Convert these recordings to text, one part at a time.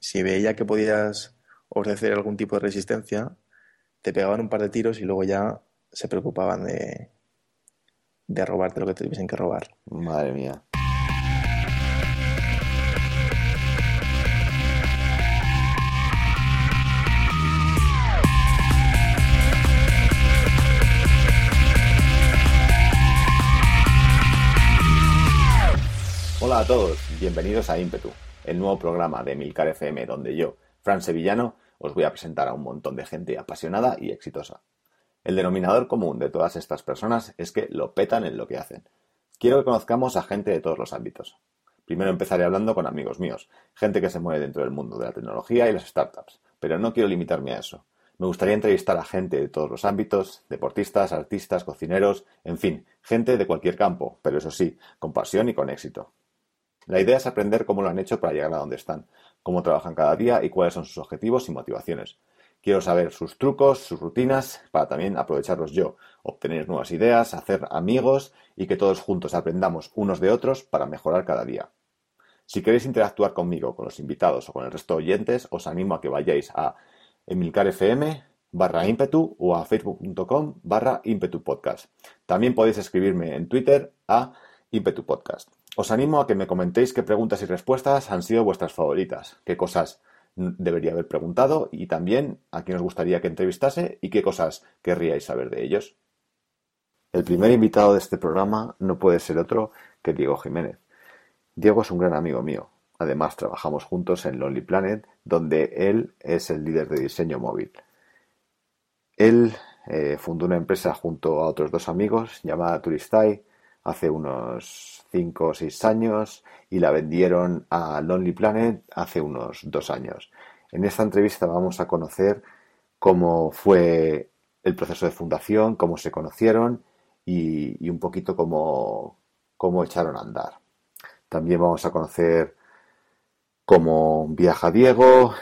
Si veía que podías ofrecer algún tipo de resistencia, te pegaban un par de tiros y luego ya se preocupaban de, de robarte lo que te tuviesen que robar. Madre mía. Hola a todos, bienvenidos a Ímpetu, el nuevo programa de Milcar FM donde yo, Fran Sevillano, os voy a presentar a un montón de gente apasionada y exitosa. El denominador común de todas estas personas es que lo petan en lo que hacen. Quiero que conozcamos a gente de todos los ámbitos. Primero empezaré hablando con amigos míos, gente que se mueve dentro del mundo de la tecnología y las startups, pero no quiero limitarme a eso. Me gustaría entrevistar a gente de todos los ámbitos, deportistas, artistas, cocineros, en fin, gente de cualquier campo, pero eso sí, con pasión y con éxito. La idea es aprender cómo lo han hecho para llegar a donde están, cómo trabajan cada día y cuáles son sus objetivos y motivaciones. Quiero saber sus trucos, sus rutinas, para también aprovecharlos yo, obtener nuevas ideas, hacer amigos y que todos juntos aprendamos unos de otros para mejorar cada día. Si queréis interactuar conmigo, con los invitados o con el resto de oyentes, os animo a que vayáis a emilcarfm barra ímpetu o a facebook.com barra ímpetu podcast. También podéis escribirme en Twitter a ímpetu podcast. Os animo a que me comentéis qué preguntas y respuestas han sido vuestras favoritas, qué cosas debería haber preguntado y también a quién os gustaría que entrevistase y qué cosas querríais saber de ellos. El primer invitado de este programa no puede ser otro que Diego Jiménez. Diego es un gran amigo mío. Además, trabajamos juntos en Lonely Planet, donde él es el líder de diseño móvil. Él eh, fundó una empresa junto a otros dos amigos llamada Turistai hace unos 5 o 6 años y la vendieron a Lonely Planet hace unos 2 años. En esta entrevista vamos a conocer cómo fue el proceso de fundación, cómo se conocieron y, un poquito cómo, cómo echaron a andar. También vamos a conocer cómo viaja Diego,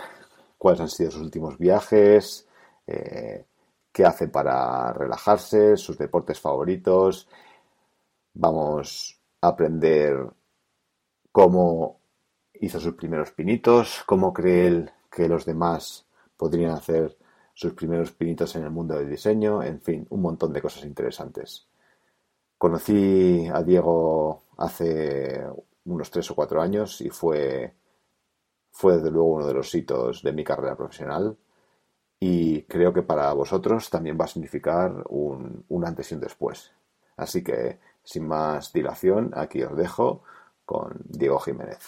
cuáles han sido sus últimos viajes, eh, qué hace para relajarse, sus deportes favoritos. Vamos a aprender cómo hizo sus primeros pinitos, cómo cree él que los demás podrían hacer sus primeros pinitos en el mundo del diseño, en fin, un montón de cosas interesantes. Conocí a Diego hace unos tres o cuatro años y fue, fue desde luego uno de los hitos de mi carrera profesional y creo que para vosotros también va a significar un, un antes y un después. Así que, sin más dilación, aquí os dejo con Diego Jiménez.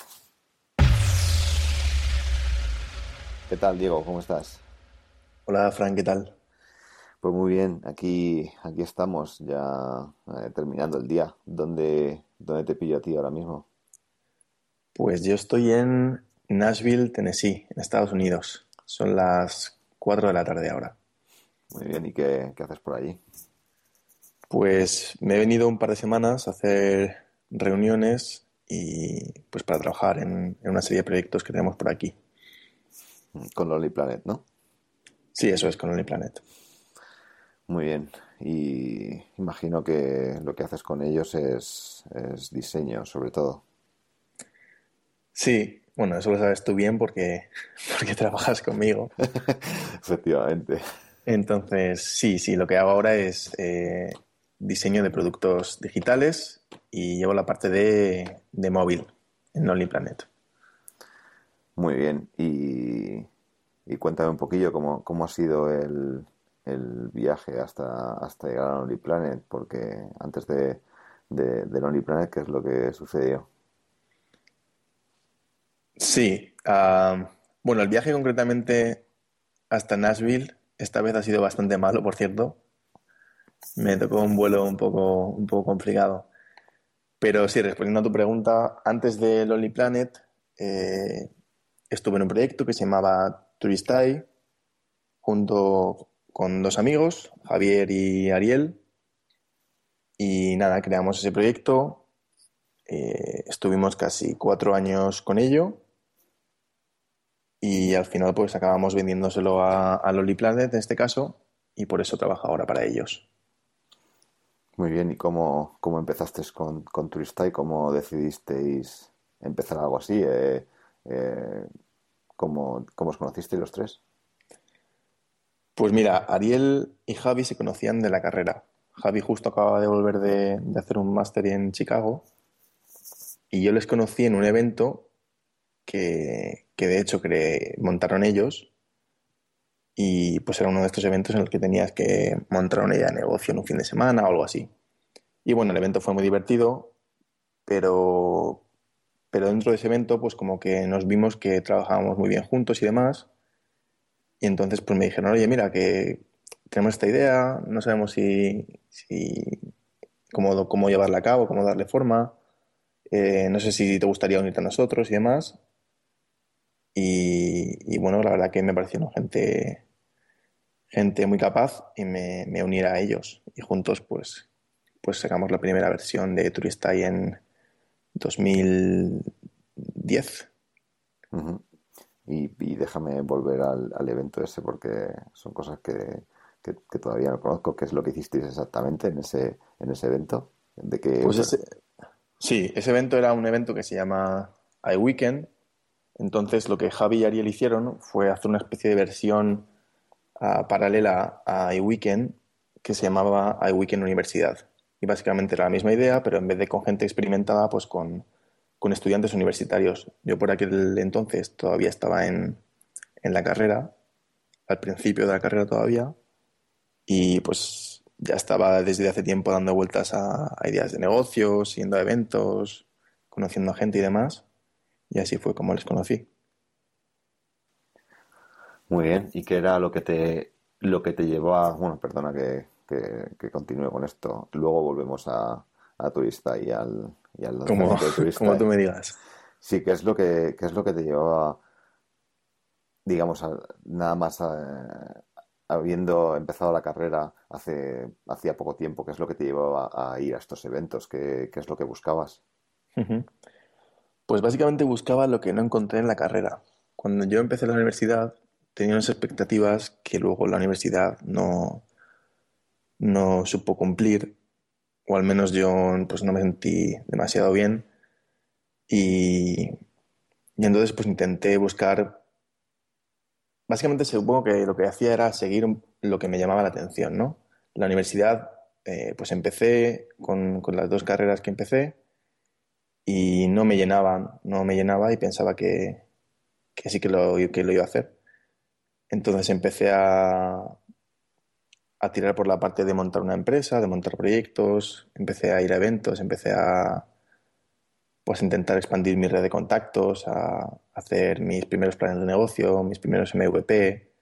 ¿Qué tal, Diego? ¿Cómo estás? Hola, Fran, ¿qué tal? Pues muy bien, aquí, aquí estamos ya eh, terminando el día. ¿Dónde, ¿Dónde te pillo a ti ahora mismo? Pues yo estoy en Nashville, Tennessee, en Estados Unidos. Son las 4 de la tarde ahora. Muy bien, ¿y qué, qué haces por allí? Pues me he venido un par de semanas a hacer reuniones y pues para trabajar en, en una serie de proyectos que tenemos por aquí. Con Lonely Planet, ¿no? Sí, eso es, con Lonely Planet. Muy bien. Y imagino que lo que haces con ellos es, es diseño, sobre todo. Sí, bueno, eso lo sabes tú bien porque, porque trabajas conmigo. Efectivamente. Entonces, sí, sí, lo que hago ahora es eh, diseño de productos digitales y llevo la parte de, de móvil en Only Planet. Muy bien. Y, y cuéntame un poquillo cómo, cómo ha sido el, el viaje hasta, hasta llegar a Only Planet, porque antes de, de, de Lonely Planet, ¿qué es lo que sucedió? Sí, ah, bueno, el viaje concretamente hasta Nashville, esta vez ha sido bastante malo, por cierto. Me tocó un vuelo un poco, un poco complicado. Pero sí, respondiendo a tu pregunta, antes de Lonely Planet, eh, estuve en un proyecto que se llamaba Turistai, junto con dos amigos, Javier y Ariel. Y nada, creamos ese proyecto. Eh, estuvimos casi cuatro años con ello. Y al final, pues acabamos vendiéndoselo a, a Planet en este caso. Y por eso trabajo ahora para ellos. Muy bien, ¿y cómo, cómo empezaste con, con Turista y cómo decidisteis empezar algo así? Eh, eh, ¿cómo, ¿Cómo os conocisteis los tres? Pues mira, Ariel y Javi se conocían de la carrera. Javi justo acababa de volver de, hacer un máster en Chicago y yo les conocí en un evento que, que de hecho que montaron ellos y pues era uno de estos eventos en los que tenías que montar una idea de negocio en un fin de semana o algo así. Y bueno, el evento fue muy divertido, pero, pero dentro de ese evento pues como que nos vimos que trabajábamos muy bien juntos y demás. Y entonces pues me dijeron, oye, mira, que tenemos esta idea, no sabemos si, cómo, cómo llevarla a cabo, cómo darle forma, eh, no sé si te gustaría unirte a nosotros y demás. Y, y, bueno, la verdad que me parecieron gente gente muy capaz y me, me uniera a ellos. Y juntos, pues, pues sacamos la primera versión de Turistai en 2010. y, y, déjame volver al, al, evento ese porque son cosas que, que, que, todavía no conozco. ¿Qué es lo que hicisteis exactamente en ese, en ese evento? ¿De que, pues ese, sí, ese evento era un evento que se llama iWeekend. Entonces lo que Javi y Ariel hicieron fue hacer una especie de versión paralela a iWeekend que se llamaba iWeekend Universidad. Y básicamente era la misma idea, pero en vez de con gente experimentada, pues con, con estudiantes universitarios. Yo por aquel entonces todavía estaba en, en la carrera, al principio de la carrera todavía, y pues ya estaba desde hace tiempo dando vueltas a, ideas de negocios, yendo a eventos, conociendo gente y demás, y así fue como les conocí. Muy bien, ¿y qué era lo que te, lo que te llevó a, bueno, perdona que, que, que continúe con esto, luego volvemos a, a Turista y al, y al como, turista. como tú me digas. Sí, ¿qué es lo que, qué es lo que te llevó a, digamos, a, nada más a, habiendo empezado la carrera hace hacía poco tiempo, ¿qué es lo que te llevó a, a ir a estos eventos? ¿Qué, ¿Qué, es lo que buscabas? Pues básicamente buscaba lo que no encontré en la carrera. Cuando yo empecé la universidad, tenía unas expectativas que luego la universidad no, no supo cumplir, o al menos yo pues no me sentí demasiado bien. Y, y entonces pues intenté buscar, básicamente supongo que lo que hacía era seguir lo que me llamaba la atención, ¿no? La universidad, eh, pues empecé con, con las dos carreras que empecé y no me llenaban, no me llenaba y pensaba que, que sí que lo, que lo iba a hacer. Entonces empecé a, a tirar por la parte de montar una empresa, de montar proyectos, empecé a ir a eventos, empecé a pues intentar expandir mi red de contactos, a hacer mis primeros planes de negocio, mis primeros MVP.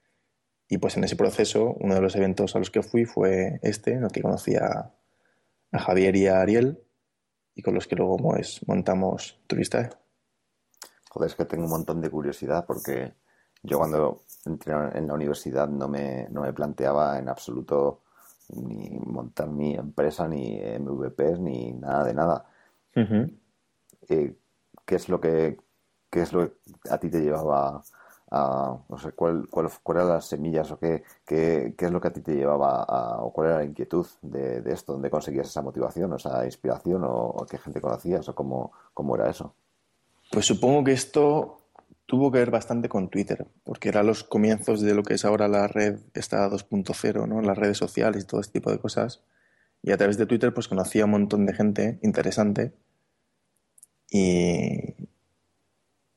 Y pues en ese proceso, uno de los eventos a los que fui fue este, en el que conocí a, Javier y a Ariel, y con los que luego pues, montamos Turista. Joder, es que tengo un montón de curiosidad porque yo cuando en la universidad no me, no me planteaba en absoluto ni montar mi empresa, ni MVPs, ni nada de nada. Uh -huh. eh, ¿Qué es lo que qué es lo que a ti te llevaba a, no sé, cuál, cuál, cuál eran las semillas o qué, qué, qué, es lo que a ti te llevaba a, o cuál era la inquietud de, de esto, dónde conseguías esa motivación, o esa inspiración o, o qué gente conocías o cómo, cómo era eso? Pues supongo que esto tuvo que ver bastante con Twitter, porque eran los comienzos de lo que es ahora la red esta 2.0, ¿no? Las redes sociales y todo este tipo de cosas. Y a través de Twitter pues conocía a un montón de gente interesante y,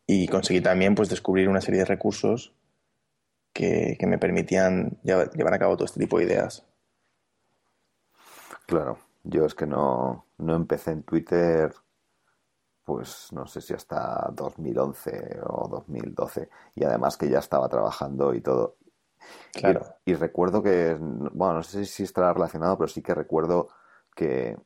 y conseguí también pues descubrir una serie de recursos que, que me permitían llevar, llevar, a cabo todo este tipo de ideas. Claro, yo es que no, no empecé en Twitter pues no sé si hasta 2011 o 2012 y además que ya estaba trabajando y todo. Claro. Y, y, recuerdo que, bueno, no sé si estará relacionado, pero sí que recuerdo que,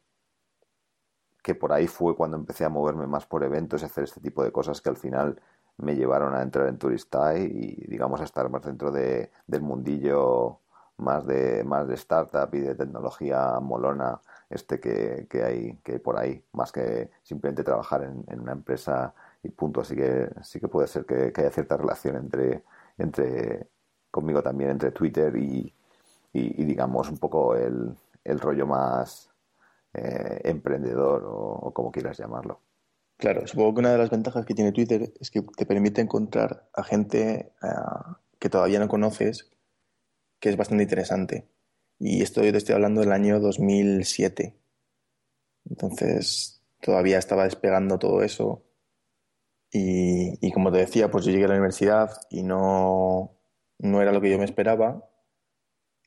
que por ahí fue cuando empecé a moverme más por eventos y hacer este tipo de cosas que al final me llevaron a entrar en Turistai y digamos a estar más dentro de, del mundillo más de más de startup y de tecnología molona este que, que hay que por ahí más que simplemente trabajar en, una empresa y punto. Así que sí que puede ser que, haya cierta relación entre entre conmigo también entre Twitter y, y, digamos un poco el, el rollo más eh, emprendedor o como quieras llamarlo. Claro, supongo que una de las ventajas que tiene Twitter es que te permite encontrar a gente eh, que todavía no conoces, que es bastante interesante. Y esto yo te estoy hablando del año 2007. Entonces, todavía estaba despegando todo eso. Y, como te decía, pues yo llegué a la universidad y no, no era lo que yo me esperaba.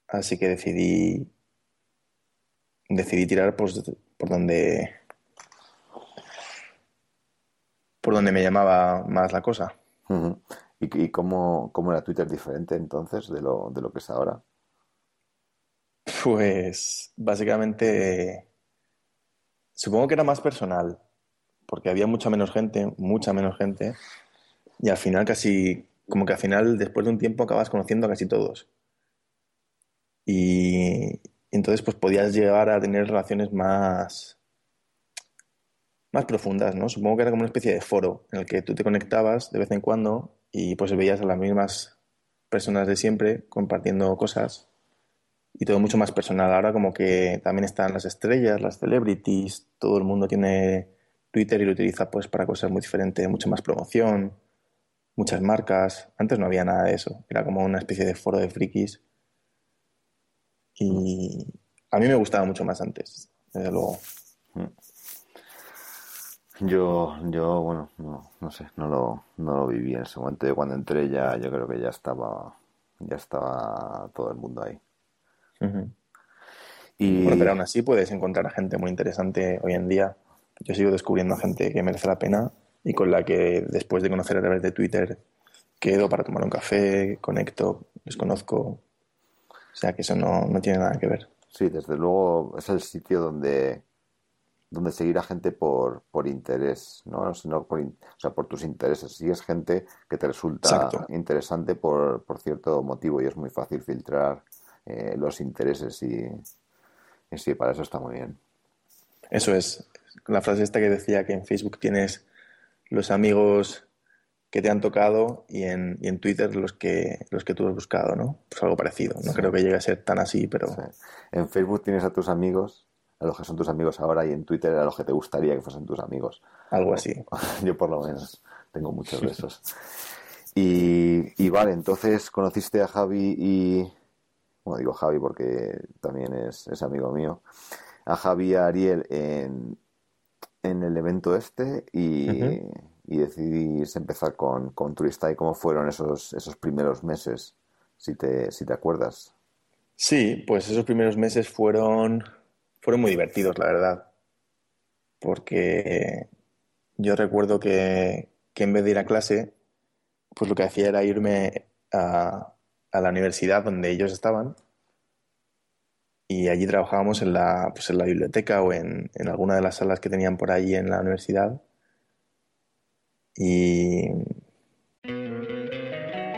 Así que decidí, decidí tirar pues, por donde por donde me llamaba más la cosa. ¿Y, cómo, era Twitter diferente entonces de lo, de lo que es ahora? Pues básicamente supongo que era más personal, porque había mucha menos gente, mucha menos gente, y al final casi, como que al final después de un tiempo acabas conociendo a casi todos. Y entonces pues podías llegar a tener relaciones más, más profundas, ¿no? Supongo que era como una especie de foro en el que tú te conectabas de vez en cuando y pues veías a las mismas personas de siempre compartiendo cosas y todo mucho más personal. Ahora como que también están las estrellas, las celebrities, todo el mundo tiene Twitter y lo utiliza pues para cosas muy diferentes, mucha más promoción, muchas marcas. Antes no había nada de eso, era como una especie de foro de frikis y a mí me gustaba mucho más antes, desde luego. Yo, yo, bueno, no, no sé, no lo, no lo viví en ese momento. Yo cuando entré ya, yo creo que ya estaba, ya estaba todo el mundo ahí. y... Bueno, pero aún así puedes encontrar a gente muy interesante hoy en día. Yo sigo descubriendo a gente que merece la pena y con la que después de conocer a través de Twitter quedo para tomar un café, conecto, les conozco. O sea que eso no, no tiene nada que ver. Sí, desde luego es el sitio donde donde seguir a gente por, por interés, ¿no? Sino por, o sea, por tus intereses. Si es gente que te resulta interesante por, por, cierto motivo y es muy fácil filtrar eh, los intereses y, y, sí, para eso está muy bien. Eso es. La frase esta que decía que en Facebook tienes los amigos que te han tocado y en, y en Twitter los que, los que tú has buscado, ¿no? Pues algo parecido. No creo que llegue a ser tan así, pero... En Facebook tienes a tus amigos a los que son tus amigos ahora y en Twitter a los que te gustaría que fuesen tus amigos. Algo así. Yo por lo menos tengo muchos de esos. Y, vale, entonces conociste a Javi y... Bueno, digo Javi porque también es, amigo mío. A Javi y a Ariel en, en el evento este y, y decidís empezar con, con Turista y cómo fueron esos, esos primeros meses, si te, si te acuerdas. Sí, pues esos primeros meses fueron fueron muy divertidos, la verdad. Porque yo recuerdo que, en vez de ir a clase, pues lo que hacía era irme a, la universidad donde ellos estaban y allí trabajábamos en la, pues en la biblioteca o en, en, alguna de las salas que tenían por allí en la universidad. Y...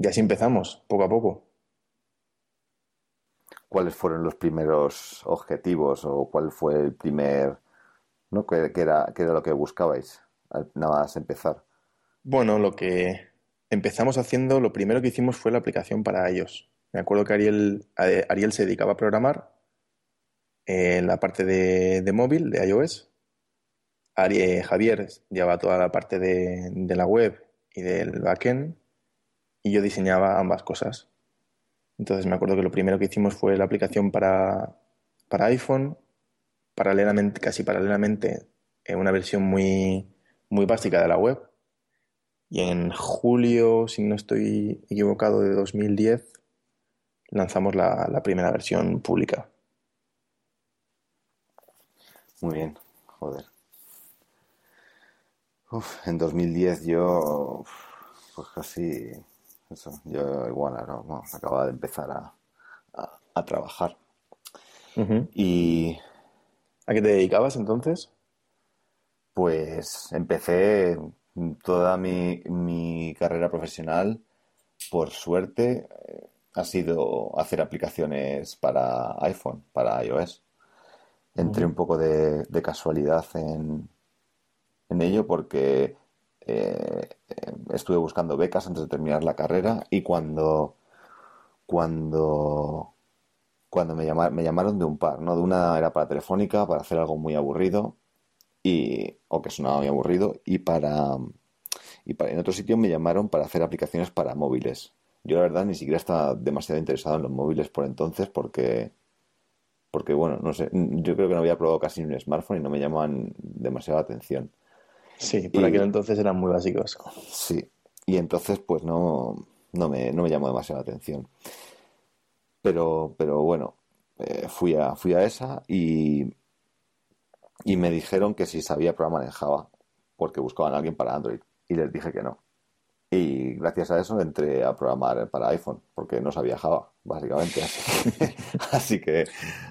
Y así empezamos, poco a poco cuáles fueron los primeros objetivos o cuál fue el primer, ¿no? ¿Qué, era, qué era lo que buscabais nada más empezar? Bueno, lo que empezamos haciendo, lo primero que hicimos fue la aplicación para ellos. Me acuerdo que Ariel, Ariel se dedicaba a programar en la parte de, móvil, de iOS. Ariel, Javier llevaba toda la parte de, de la web y del backend y yo diseñaba ambas cosas. Entonces me acuerdo que lo primero que hicimos fue la aplicación para, para iPhone, paralelamente, casi paralelamente, en una versión muy, muy básica de la web. Y en julio, si no estoy equivocado, de 2010, lanzamos la, primera versión pública. Muy bien, joder. En 2010 yo, pues casi, eso, yo igual, ¿no? acababa de empezar a, a, trabajar. Y... ¿A qué te dedicabas entonces? Pues empecé toda mi, mi carrera profesional, por suerte, eh, ha sido hacer aplicaciones para iPhone, para iOS. Entré un poco de, casualidad en, en, ello porque eh, estuve buscando becas antes de terminar la carrera y cuando, cuando, cuando me, llamaron, me llamaron de un par, ¿no? De una era para Telefónica, para hacer algo muy aburrido, y, o que sonaba muy aburrido, y para, y para, en otro sitio me llamaron para hacer aplicaciones para móviles. Yo la verdad ni siquiera estaba demasiado interesado en los móviles por entonces porque, porque bueno, no sé, yo creo que no había probado casi un smartphone y no me llamaban demasiada atención. Sí, por aquel entonces eran muy básicos. Sí, y entonces pues no, no, me, no me llamó demasiada atención. Pero, pero bueno, eh, fui, a, fui a esa y, y me dijeron que si sabía programar en Java, porque buscaban a alguien para Android. Y les dije que no. Y gracias a eso entré a programar para iPhone, porque no sabía Java, básicamente. así que,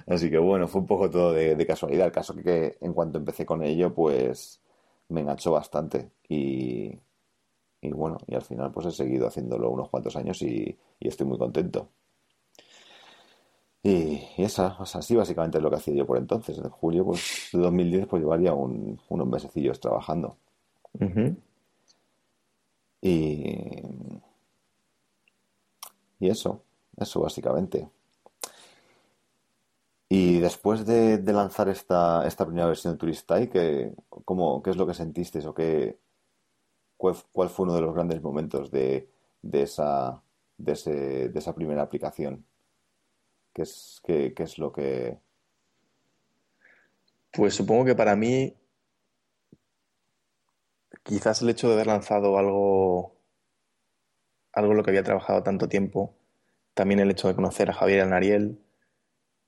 así que bueno, fue un poco todo de, casualidad. El caso que, en cuanto empecé con ello, pues me enganchó bastante. Y, y bueno, y al final pues he seguido haciéndolo unos cuantos años y, estoy muy contento. Y, esa, o sea, así básicamente es lo que hacía yo por entonces. En julio pues, de 2010 pues llevaría unos mesecillos trabajando. Y, y eso, eso básicamente. Y después de, lanzar esta, esta primera versión de Turistai, ¿qué, cómo, ¿qué es lo que sentisteis o qué, cuál, fue uno de los grandes momentos de, de, esa, de, ese, de esa primera aplicación? ¿Qué es, qué, qué es lo que...? Pues supongo que para mí quizás el hecho de haber lanzado algo, algo en lo que había trabajado tanto tiempo, también el hecho de conocer a Javier y a Nariel,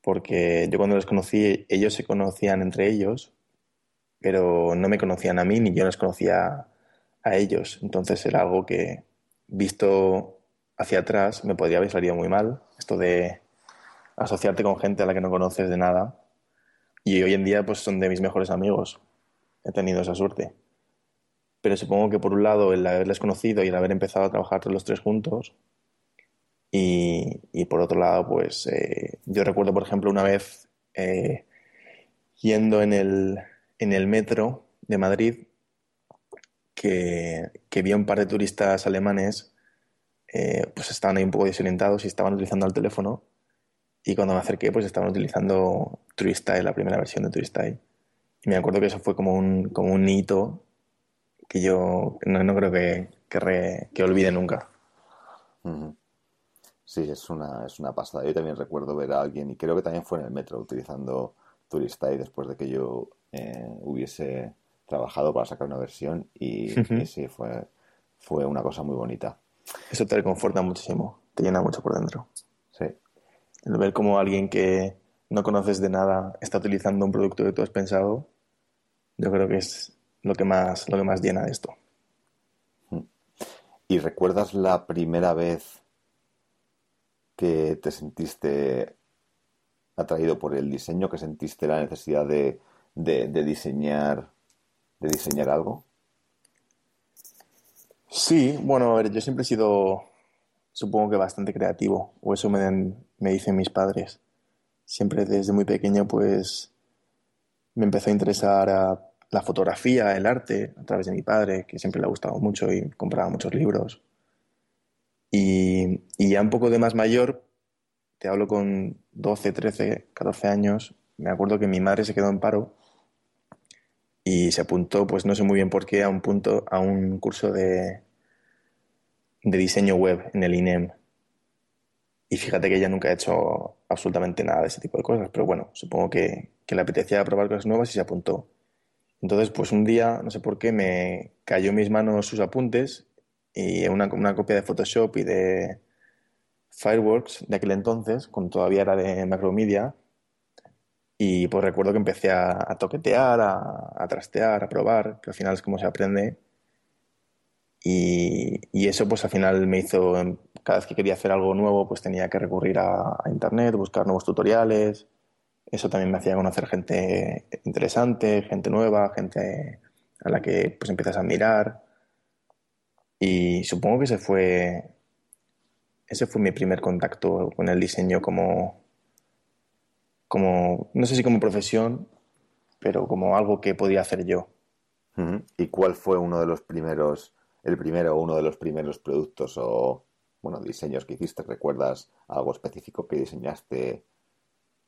porque yo cuando los conocí, ellos se conocían entre ellos, pero no me conocían a mí ni yo les conocía a ellos. Entonces era algo que, visto hacia atrás, me podría haber salido muy mal, esto de asociarte con gente a la que no conoces de nada. Y hoy en día pues son de mis mejores amigos. He tenido esa suerte pero supongo que por un lado el haberles conocido y el haber empezado a trabajar los tres juntos y, por otro lado pues eh, yo recuerdo por ejemplo una vez eh, yendo en el, en el metro de Madrid que, que vi a un par de turistas alemanes eh, pues estaban ahí un poco desorientados y estaban utilizando el teléfono. Y cuando me acerqué pues estaban utilizando Turistyle, la primera versión de Turistyle y me acuerdo que eso fue como un, como un hito que yo no, creo que, que, olvide nunca. Sí, es una, es una pasada. Yo también recuerdo ver a alguien, y creo que también fue en el metro, utilizando Turistai después de que yo eh, hubiese trabajado para sacar una versión, y, sí, fue, fue una cosa muy bonita. Eso te reconforta muchísimo, te llena mucho por dentro. Sí. El ver cómo alguien que no conoces de nada está utilizando un producto que tú has pensado, yo creo que es lo que más, lo que más llena de esto. ¿Y recuerdas la primera vez que te sentiste atraído por el diseño, que sentiste la necesidad de, diseñar de diseñar algo? Sí, bueno, a ver, yo siempre he sido, supongo que bastante creativo, o eso me, me dicen mis padres. Siempre desde muy pequeño, pues, me empezó a interesar a la fotografía, el arte, a través de mi padre, que siempre le ha gustado mucho y compraba muchos libros. Y, ya un poco de más mayor, te hablo con 12, 13, 14 años, me acuerdo que mi madre se quedó en paro y se apuntó, pues no sé muy bien por qué, a un, punto, a un curso de, de diseño web en el INEM. Y fíjate que ella nunca ha hecho absolutamente nada de ese tipo de cosas, pero bueno, supongo que, que le apetecía probar cosas nuevas y se apuntó. Entonces, pues un día, no sé por qué, me cayó en mis manos sus apuntes y una, una copia de Photoshop y de Fireworks de aquel entonces, cuando todavía era de Macromedia. Y pues recuerdo que empecé a, toquetear, a, trastear, a probar, que al final es como se aprende. Y, y, eso pues al final me hizo, cada vez que quería hacer algo nuevo, pues tenía que recurrir a, a internet, buscar nuevos tutoriales. Eso también me hacía conocer gente interesante, gente nueva, gente a la que pues empiezas a admirar. Y supongo que ese fue, ese fue mi primer contacto con el diseño como, como, no sé si como profesión, pero como algo que podía hacer yo. ¿Y cuál fue uno de los primeros, el primero o uno de los primeros productos o, bueno, diseños que hiciste? ¿Recuerdas algo específico que diseñaste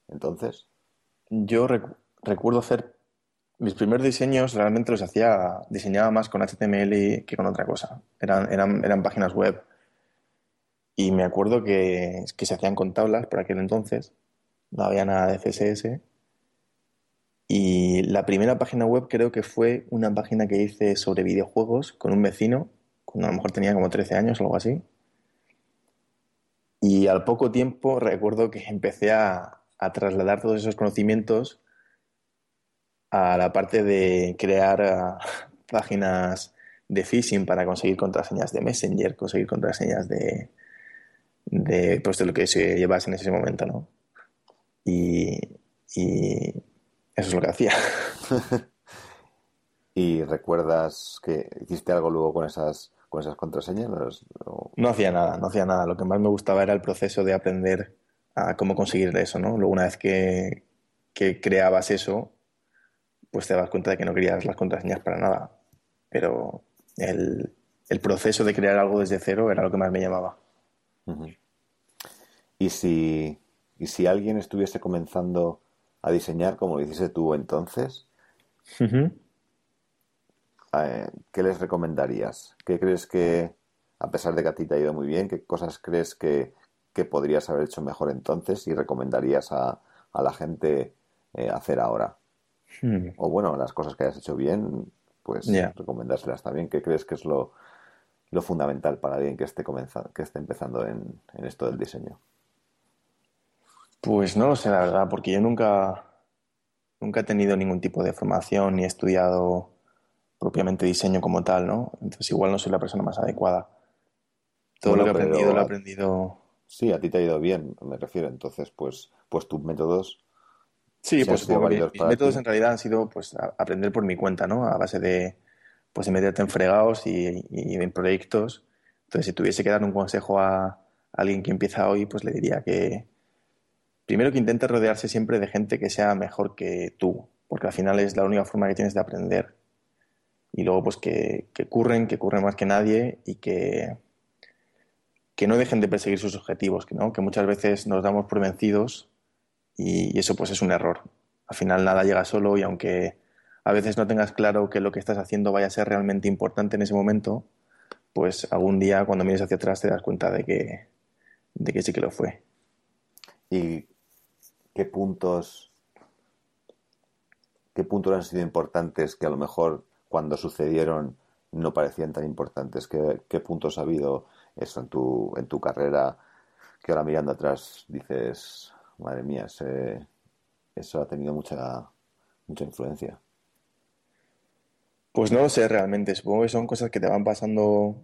entonces? Yo recuerdo hacer mis primeros diseños realmente los hacía, diseñaba más con HTML que con otra cosa. Eran, eran, eran páginas web. Y me acuerdo que, que se hacían con tablas por aquel entonces. No había nada de CSS. Y la primera página web creo que fue una página que hice sobre videojuegos con un vecino, cuando a lo mejor tenía como 13 años o algo así. Y al poco tiempo recuerdo que empecé a, a trasladar todos esos conocimientos a la parte de crear ah, páginas de phishing para conseguir contraseñas de Messenger, conseguir contraseñas de, de, pues de lo que se llevase en ese momento, ¿no? Y, eso es lo que hacía. ¿Y recuerdas que hiciste algo luego con esas, con esas contraseñas? No hacía nada, no hacía nada. Lo que más me gustaba era el proceso de aprender a cómo conseguir eso, ¿no? Luego una vez que, que creabas eso, pues te das cuenta de que no querías las contraseñas para nada. Pero el, proceso de crear algo desde cero era lo que más me llamaba. ¿Y, si, ¿Y si alguien estuviese comenzando a diseñar como lo hiciste tú entonces? Eh, ¿Qué les recomendarías? ¿Qué crees que, a pesar de que a ti te ha ido muy bien, qué cosas crees que, podrías haber hecho mejor entonces y recomendarías a, la gente eh, hacer ahora? Hmm. O bueno, las cosas que hayas hecho bien, pues recomendárselas también. ¿Qué crees que es lo, fundamental para alguien que esté, comenzando, que esté empezando en, esto del diseño? Pues no lo sé, la verdad, porque yo nunca, nunca he tenido ningún tipo de formación ni he estudiado propiamente diseño como tal, ¿no? Entonces igual no soy la persona más adecuada. Todo lo que he aprendido lo he aprendido. Sí, a ti te ha ido bien, me refiero. Entonces, pues, pues tus métodos Sí, pues mis métodos en realidad han sido pues aprender por mi cuenta, ¿no? A base de pues de meterte en fregados y, en proyectos. Entonces, si tuviese que dar un consejo a, alguien que empieza hoy, pues le diría que primero que intente rodearse siempre de gente que sea mejor que tú, porque al final es la única forma que tienes de aprender. Y luego pues que, que curren, que curren más que nadie y que, que no dejen de perseguir sus objetivos, que, ¿no? que muchas veces nos damos por vencidos y, eso pues es un error. Al final nada llega solo y aunque a veces no tengas claro que lo que estás haciendo vaya a ser realmente importante en ese momento, pues algún día cuando mires hacia atrás te das cuenta de que, de que sí que lo fue. ¿Y qué puntos, qué puntos han sido importantes que a lo mejor cuando sucedieron no parecían tan importantes? ¿Qué, qué puntos ha habido eso en tu, en tu carrera que ahora mirando atrás dices, madre mía, eso ha tenido mucha, mucha influencia. Pues no lo sé realmente, supongo que son cosas que te van pasando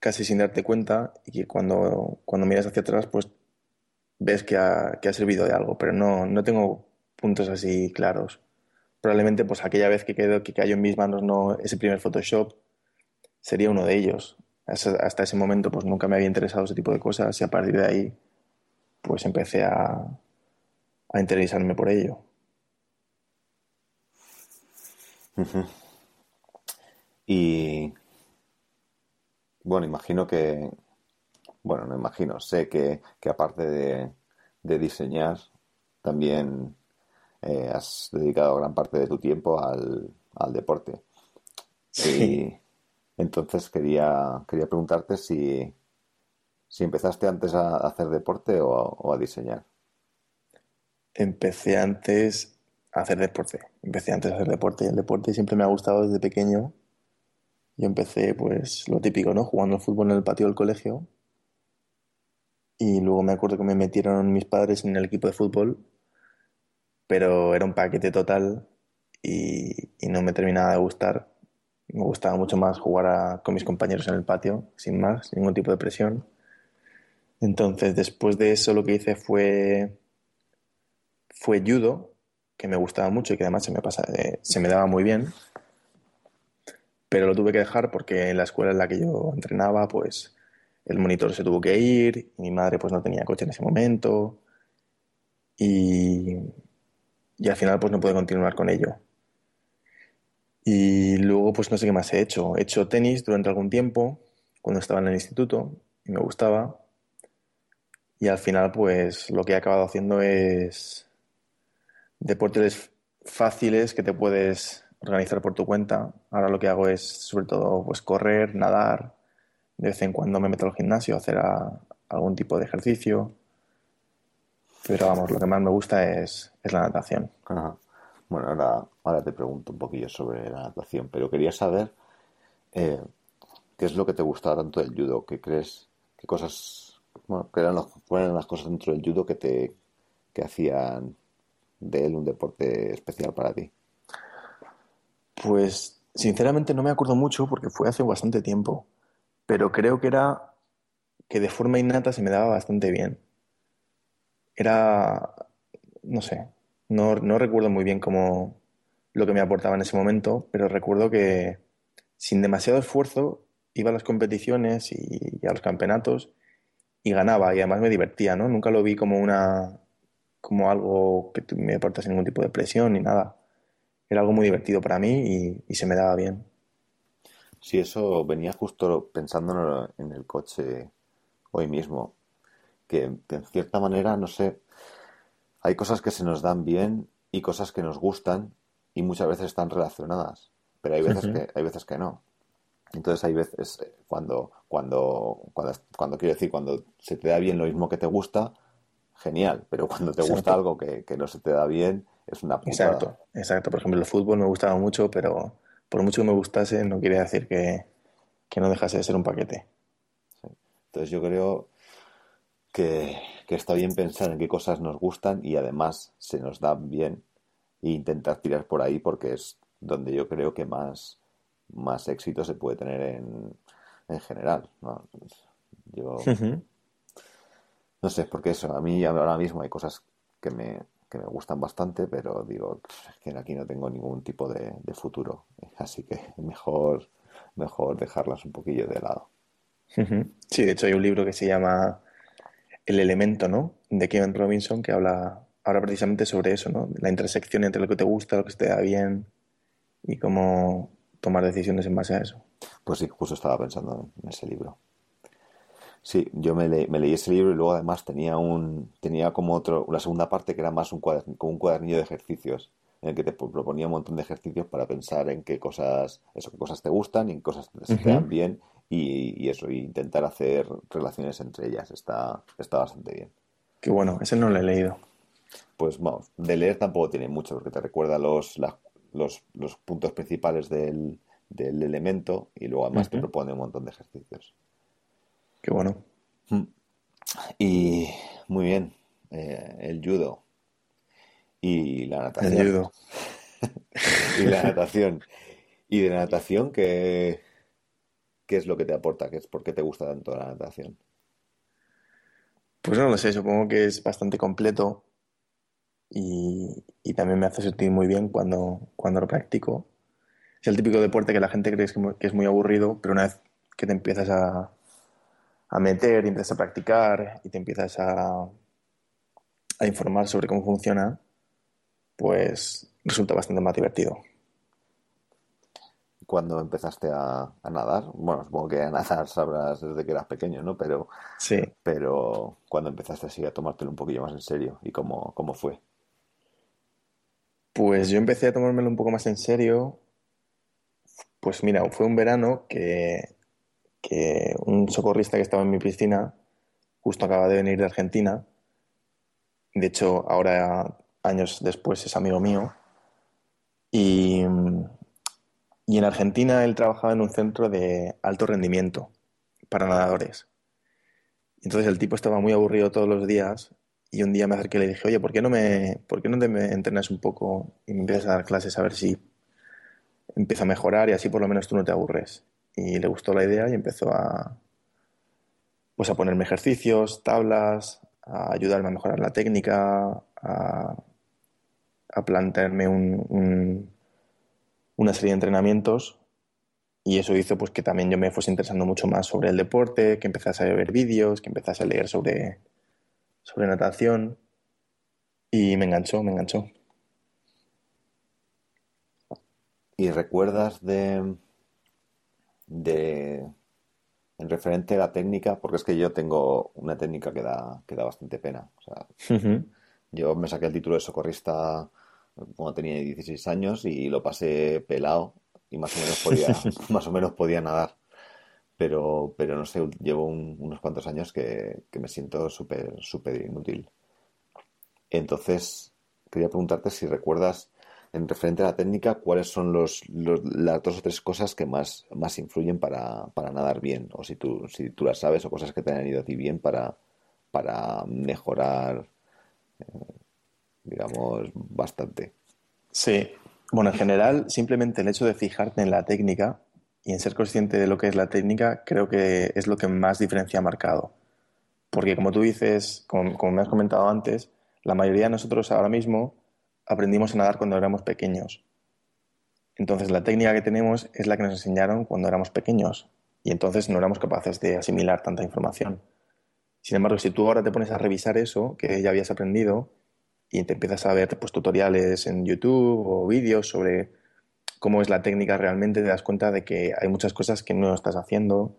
casi sin darte cuenta y que cuando, cuando miras hacia atrás pues ves que ha, que ha servido de algo, pero no, no tengo puntos así claros. Probablemente pues aquella vez que, quedó, que cayó en mis manos no ese primer Photoshop sería uno de ellos. Hasta ese momento pues nunca me había interesado ese tipo de cosas y a partir de ahí pues empecé a, a interesarme por ello. Y bueno, imagino que, bueno, no imagino, sé que, aparte de, de, diseñar, también eh, has dedicado gran parte de tu tiempo al, al deporte. Sí. Y entonces quería, quería preguntarte si, si empezaste antes a hacer deporte o a, diseñar. Empecé antes a hacer deporte. Empecé antes a hacer deporte el deporte siempre me ha gustado desde pequeño Yo empecé, pues, lo típico, ¿no? Jugando al fútbol en el patio del colegio. Y luego me acuerdo que me metieron mis padres en el equipo de fútbol, pero era un paquete total y, y no me terminaba de gustar. Me gustaba mucho más jugar con mis compañeros en el patio, sin más, sin ningún tipo de presión. Entonces, después de eso, lo que hice fue, fue judo, que me gustaba mucho y que además se me, pasa, eh, se me daba muy bien. Pero lo tuve que dejar porque en la escuela en la que yo entrenaba, pues el monitor se tuvo que ir, y mi madre pues no tenía coche en ese momento y, y al final pues no pude continuar con ello. Y luego, pues no sé qué más he hecho. He hecho tenis durante algún tiempo, cuando estaba en el instituto, y me gustaba. Y al final, pues lo que he acabado haciendo es deportes fáciles que te puedes organizar por tu cuenta. Ahora lo que hago es, sobre todo, pues correr, nadar. De vez en cuando me meto al gimnasio a hacer algún tipo de ejercicio. Pero vamos, lo que más me gusta es, es la natación. Bueno, ahora, ahora te pregunto un poquillo sobre la natación, pero quería saber eh, qué es lo que te gustaba tanto del judo, qué crees, qué cosas, bueno, qué eran, eran las cosas dentro del judo que te que hacían de él un deporte especial para ti. Pues sinceramente no me acuerdo mucho porque fue hace bastante tiempo, pero creo que era que de forma innata se me daba bastante bien. Era, no sé, no, no recuerdo muy bien cómo lo que me aportaba en ese momento, pero recuerdo que sin demasiado esfuerzo iba a las competiciones y, a los campeonatos y ganaba y además me divertía, ¿no? Nunca lo vi como una como algo que me aportase ningún tipo de presión ni nada. Era algo muy divertido para mí y, se me daba bien. Sí, eso venía justo pensando en el coche hoy mismo, que en cierta manera, no sé, hay cosas que se nos dan bien y cosas que nos gustan y muchas veces están relacionadas, pero hay veces que hay veces que no. Entonces hay veces eh, cuando cuando cuando quiero decir cuando se te da bien lo mismo que te gusta, genial, pero cuando te gusta algo que, no se te da bien es una putada. Exacto, exacto. Por ejemplo, el fútbol me gustaba mucho, pero por mucho que me gustase no quiere decir que, que no dejase de ser un paquete. Entonces yo creo que, está bien pensar en qué cosas nos gustan y además se nos dan bien e intentar tirar por ahí porque es donde yo creo que más, más éxito se puede tener en, en general. ¿no? Yo no sé, porque eso, a mí ahora mismo hay cosas que me, que me gustan bastante, pero digo, es que aquí no tengo ningún tipo de, de futuro. Así que mejor, mejor dejarlas un poquillo de lado. Sí, de hecho hay un libro que se llama el elemento, ¿no? De Kevin Robinson, que habla ahora precisamente sobre eso, ¿no? La intersección entre lo que te gusta, lo que te da bien y cómo tomar decisiones en base a eso. Pues sí, justo estaba pensando en ese libro. Sí, yo me, leí ese libro y luego además tenía un tenía como otro, una segunda parte que era más un como un cuadernillo de ejercicios en el que te proponía un montón de ejercicios para pensar en qué cosas, eso, qué cosas te gustan y en qué cosas te dan bien y, eso, y intentar hacer relaciones entre ellas. Está, está bastante bien. Qué bueno, ese no lo he leído. Pues vamos, de leer tampoco tiene mucho, porque te recuerda los, los, los, puntos principales del, del, elemento y luego además te propone un montón de ejercicios. Qué bueno. Mm. Y muy bien, eh, el judo y la natación. El judo. y la natación. Y de la natación, que ¿Qué es lo que te aporta? ¿Qué es, ¿Por qué te gusta tanto la natación? Pues no lo sé, supongo que es bastante completo y, también me hace sentir muy bien cuando, cuando lo practico. Es el típico deporte que la gente cree que es muy aburrido, pero una vez que te empiezas a, a meter, empiezas a practicar y te empiezas a, a informar sobre cómo funciona, pues resulta bastante más divertido cuando empezaste a, nadar? Bueno, supongo que a nadar sabrás desde que eras pequeño, ¿no? Pero, sí. pero cuando empezaste así a tomártelo un poquillo más en serio y cómo, cómo fue. Pues yo empecé a tomármelo un poco más en serio. Pues mira, fue un verano que, un socorrista que estaba en mi piscina justo acaba de venir de Argentina. De hecho, ahora, años después, es amigo mío. Y en Argentina él trabajaba en un centro de alto rendimiento para nadadores. Entonces el tipo estaba muy aburrido todos los días y un día me acerqué y le dije, oye, ¿por qué no me, por qué no te me entrenas un poco y me empiezas a dar clases a ver si empieza a mejorar y así por lo menos tú no te aburres? Y le gustó la idea y empezó a, pues a ponerme ejercicios, tablas, a ayudarme a mejorar la técnica, a, plantearme una serie de entrenamientos y eso hizo pues que también yo me fuese interesando mucho más sobre el deporte, que empezase a ver vídeos, que empezase a leer sobre, sobre natación y me enganchó, me enganchó. ¿Y recuerdas de, de en referente a la técnica? Porque es que yo tengo una técnica que da, que da bastante pena. O sea, Yo me saqué el título de socorrista cuando tenía 16 años y lo pasé pelado y más o menos podía, más o menos podía nadar. Pero, pero no sé, llevo unos cuantos años que, me siento súper, súper inútil. Entonces, quería preguntarte si recuerdas, en referente a la técnica, cuáles son los, las dos o tres cosas que más, más influyen para, para nadar bien, o si tú, si tú las sabes, o cosas que te han ido a ti bien para, para mejorar, eh, digamos, bastante. Sí, bueno, en general, simplemente el hecho de fijarte en la técnica y en ser consciente de lo que es la técnica, creo que es lo que más diferencia ha marcado. Porque como tú dices, como, me has comentado antes, la mayoría de nosotros ahora mismo aprendimos a nadar cuando éramos pequeños. Entonces la técnica que tenemos es la que nos enseñaron cuando éramos pequeños y entonces no éramos capaces de asimilar tanta información. Sin embargo, si tú ahora te pones a revisar eso que ya habías aprendido, y te empiezas a ver pues, tutoriales en YouTube o vídeos sobre cómo es la técnica realmente, te das cuenta de que hay muchas cosas que no estás haciendo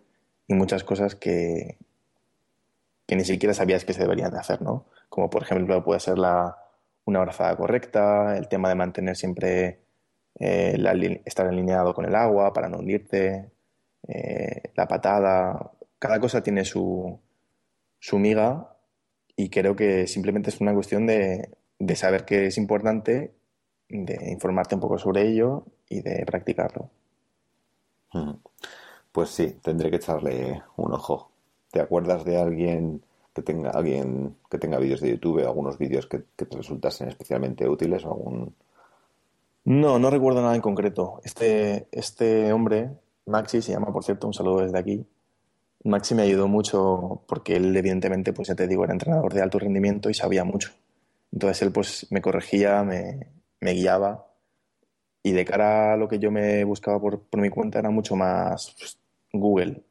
y muchas cosas que, que ni siquiera sabías que se deberían de hacer, ¿no? Como por ejemplo puede ser la, una abrazada correcta, el tema de mantener siempre eh, estar alineado con el agua para no hundirte, eh, la patada, cada cosa tiene su, su miga y creo que simplemente es una cuestión de, de saber que es importante, de informarte un poco sobre ello y de practicarlo. Pues sí, tendré que echarle un ojo. ¿Te acuerdas de alguien que tenga alguien que tenga vídeos de YouTube, algunos vídeos que, te resultasen especialmente útiles o algún no, no recuerdo nada en concreto. Este, este hombre, Maxi, se llama, por cierto, un saludo desde aquí. Maxi me ayudó mucho porque él, evidentemente, pues ya te digo, era entrenador de alto rendimiento y sabía mucho. Entonces él pues me corregía, me, guiaba y de cara a lo que yo me buscaba por, mi cuenta era mucho más pues, Google.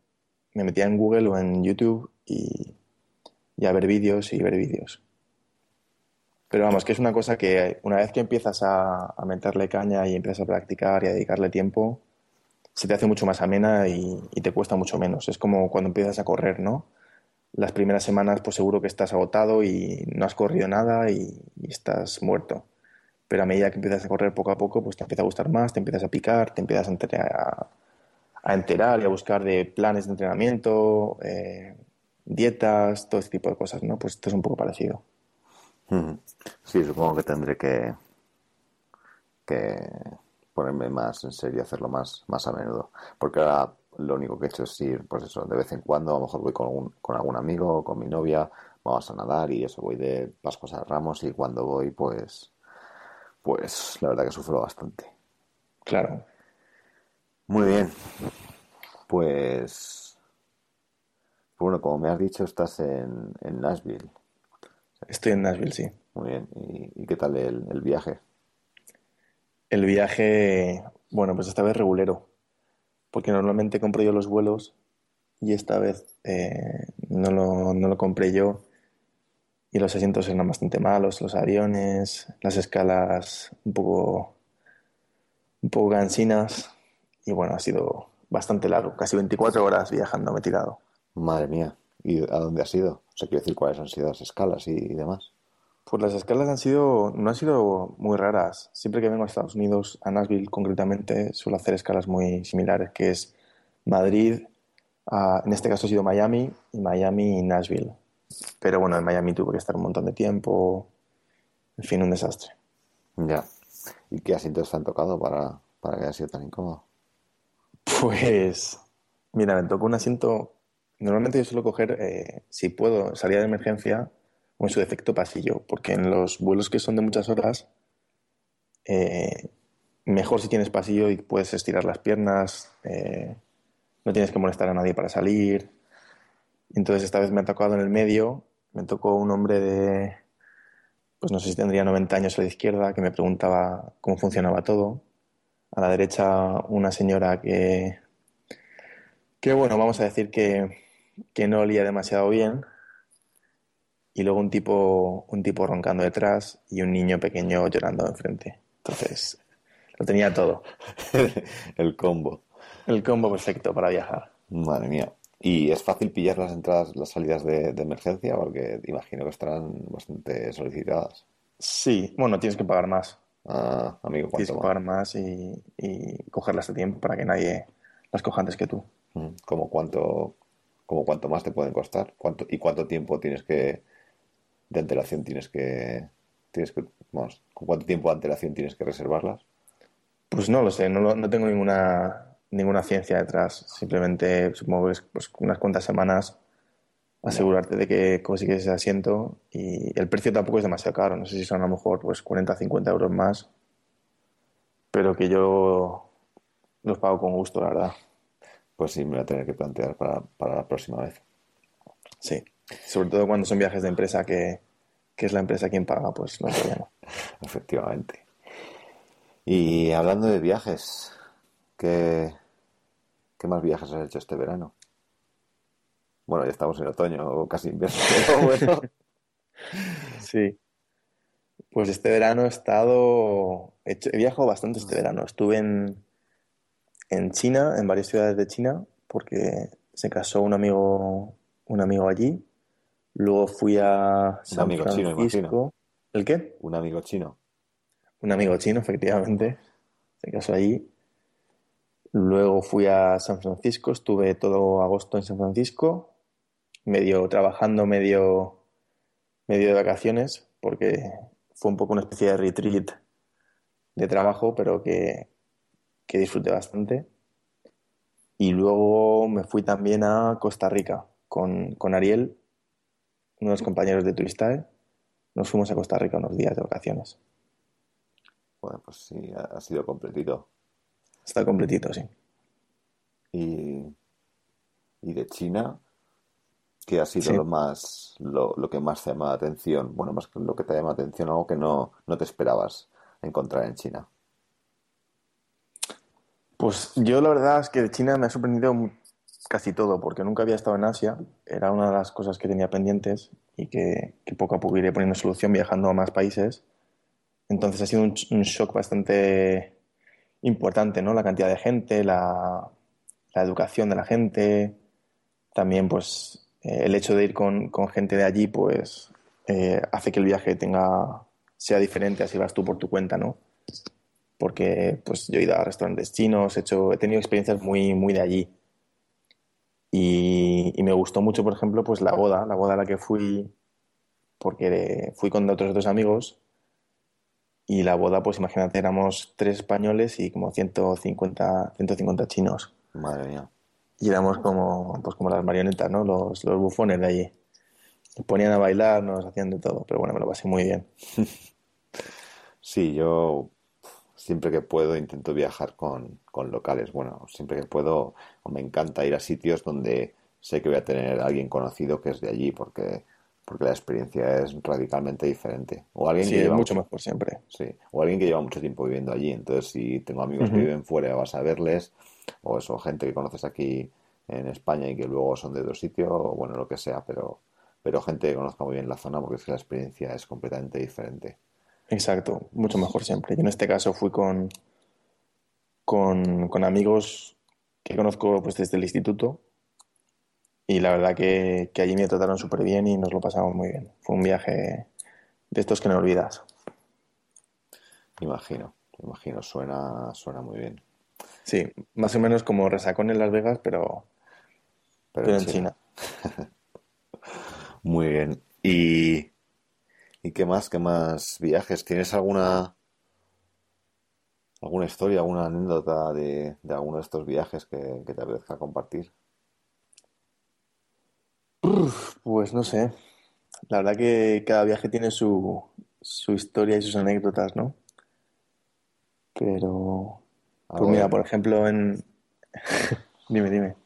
Me metía en Google o en YouTube y, a ver vídeos y ver vídeos. Pero vamos, que es una cosa que una vez que empiezas a, meterle caña y empiezas a practicar y a dedicarle tiempo, se te hace mucho más amena y, y, te cuesta mucho menos. Es como cuando empiezas a correr, ¿no? las primeras semanas pues seguro que estás agotado y no has corrido nada y, estás muerto. Pero a medida que empiezas a correr poco a poco, pues te empieza a gustar más, te empiezas a picar, te empiezas a enterar, a, enterar y a buscar de planes de entrenamiento, eh, dietas, todo ese tipo de cosas, ¿no? Pues esto es un poco parecido. Sí, supongo que tendré que, que ponerme más en serio, hacerlo más, más a menudo. Porque ahora lo único que he hecho es ir, pues eso, de vez en cuando, a lo mejor voy con, con algún amigo con mi novia, vamos a nadar y eso, voy de Pascuas a Ramos y cuando voy, pues, pues la verdad que sufro bastante. Claro. Muy bien. Pues, bueno, como me has dicho, estás en, en Nashville. Estoy en Nashville, sí. Muy bien. ¿Y, qué tal el, el viaje? El viaje, bueno, pues esta vez regulero porque normalmente compro yo los vuelos y esta vez eh, no, lo, no, lo, compré yo y los asientos eran bastante malos, los aviones, las escalas un poco, un poco cansinas y bueno, ha sido bastante largo, casi 24 horas viajando, me he tirado. Madre mía, ¿y a dónde has ido? O sea, quiero decir cuáles han sido las escalas y demás. Pues las escalas han sido, no han sido muy raras. Siempre que vengo a Estados Unidos, a Nashville concretamente, suelo hacer escalas muy similares, que es Madrid, en este caso ha sido Miami, y Miami y Nashville. Pero bueno, en Miami tuve que estar un montón de tiempo, en fin, un desastre. Ya. ¿Y qué asientos te han tocado para, para que haya sido tan incómodo? Pues, mira, me tocó un asiento. Normalmente yo suelo coger, eh, si puedo, salida de emergencia o en su defecto pasillo, porque en los vuelos que son de muchas horas, eh, mejor si tienes pasillo y puedes estirar las piernas, eh, no tienes que molestar a nadie para salir. Entonces esta vez me ha tocado en el medio, me tocó un hombre de, pues no sé si tendría 90 años a la izquierda, que me preguntaba cómo funcionaba todo. A la derecha una señora que, que bueno, vamos a decir que, que no olía demasiado bien. Y luego un tipo, un tipo roncando detrás y un niño pequeño llorando enfrente. Entonces, lo tenía todo. el combo. El combo perfecto para viajar. Madre mía. ¿Y es fácil pillar las entradas, las salidas de, de emergencia? Porque imagino que estarán bastante solicitadas. Sí, bueno, tienes que pagar más. Ah, amigo, Tienes ¿cuánto que más? pagar más y, y cogerlas a tiempo para que nadie las coja antes que tú. Mm, ¿Cómo cuánto, como cuánto más te pueden costar? ¿Cuánto, ¿Y cuánto tiempo tienes que, de antelación tienes que, tienes que, vamos, ¿con cuánto tiempo de antelación tienes que reservarlas? Pues no lo sé, no, lo- no tengo ninguna, ninguna ciencia detrás. Simplemente supongo que es pues, unas cuantas semanas asegurarte de que consigues ese asiento y el precio tampoco es demasiado caro. No sé si son a lo mejor pues 40 50 euros más, pero que yo los pago con gusto, la verdad. Pues sí, me voy a tener que plantear para, para la próxima vez. Sí, sobre todo cuando son viajes de empresa que, que es la empresa quien paga, pues no hay problema. Efectivamente. Y hablando de viajes, ¿qué, qué más viajes has hecho este verano? Bueno, ya estamos en otoño o casi invierno, pero bueno. Sí. Pues este verano he estado, he, hecho- he viajado bastante este verano. Estuve en, en China, en varias ciudades de China, porque se casó un amigo, un amigo allí. Luego fui a San amigo chino, Francisco. imagino. ¿El qué? Un amigo chino. Un amigo chino, efectivamente. Se casó allí. Luego fui a San Francisco, estuve todo agosto en San Francisco, medio trabajando, medio, medio de vacaciones, porque fue un poco una especie de retreat de trabajo, pero que, que disfruté bastante. Y luego me fui también a Costa Rica con, con Ariel, uno de los compañeros de Turistae. Nos fuimos a Costa Rica unos días de vacaciones. Bueno, pues sí, ha, sido completito. Está completito, sí. Y, y de China, ¿qué ha sido Sí. lo más, lo, lo que más te llama la atención? Bueno, más que lo que te llama la atención, algo que no, no te esperabas encontrar en China. Pues yo la verdad es que de China me ha sorprendido casi todo, porque nunca había estado en Asia. Era una de las cosas que tenía pendientes y que, que poco a poco iré poniendo solución viajando a más países. Entonces ha sido un shock bastante importante, ¿no? La cantidad de gente, la, la educación de la gente, también pues eh, el hecho de ir con, con gente de allí, pues eh, hace que el viaje tenga, sea diferente, así vas tú por tu cuenta, ¿no? porque pues yo he ido a restaurantes chinos, he hecho, he tenido experiencias muy, muy de allí. Y, y me gustó mucho, por ejemplo, pues la boda, la boda a la que fui, porque fui con otros dos amigos, y la boda, pues imagínate, éramos tres españoles y como 150, 150 chinos. Madre mía. Y éramos como, pues como las marionetas, ¿no? Los, los bufones de allí. Nos ponían a bailar, nos hacían de todo, pero bueno, me lo pasé muy bien. Sí, yo siempre que puedo intento viajar con, con locales. Bueno, siempre que puedo, o me encanta ir a sitios donde sé que voy a tener a alguien conocido que es de allí, porque, porque la experiencia es radicalmente diferente. O alguien Sí, que lleva mucho mucho, mejor siempre. sí, o alguien que lleva mucho tiempo viviendo allí. Entonces, si tengo amigos que viven fuera, vas a verles, o eso, gente que conoces aquí en España y que luego son de otro sitio, o bueno, lo que sea, pero, pero gente que conozca muy bien la zona, porque es que la experiencia es completamente diferente. Exacto, mucho mejor siempre. Yo en este caso fui con, con, con amigos que conozco pues desde el instituto y la verdad que, que allí me trataron súper bien y nos lo pasamos muy bien. Fue un viaje de estos que no olvidas. Imagino, imagino, suena, suena muy bien. Sí, más o menos como resacón en Las Vegas, pero, Pero pero en. China. Muy bien. ¿Y, y qué más? ¿Qué más viajes? ¿Tienes alguna ¿Alguna historia, alguna anécdota de, de alguno de estos viajes que, que te apetezca compartir? Pues no sé. La verdad que cada viaje tiene su, su historia y sus anécdotas, ¿no? Pero, Ah, pues mira, bueno. por ejemplo, en... Dime, dime.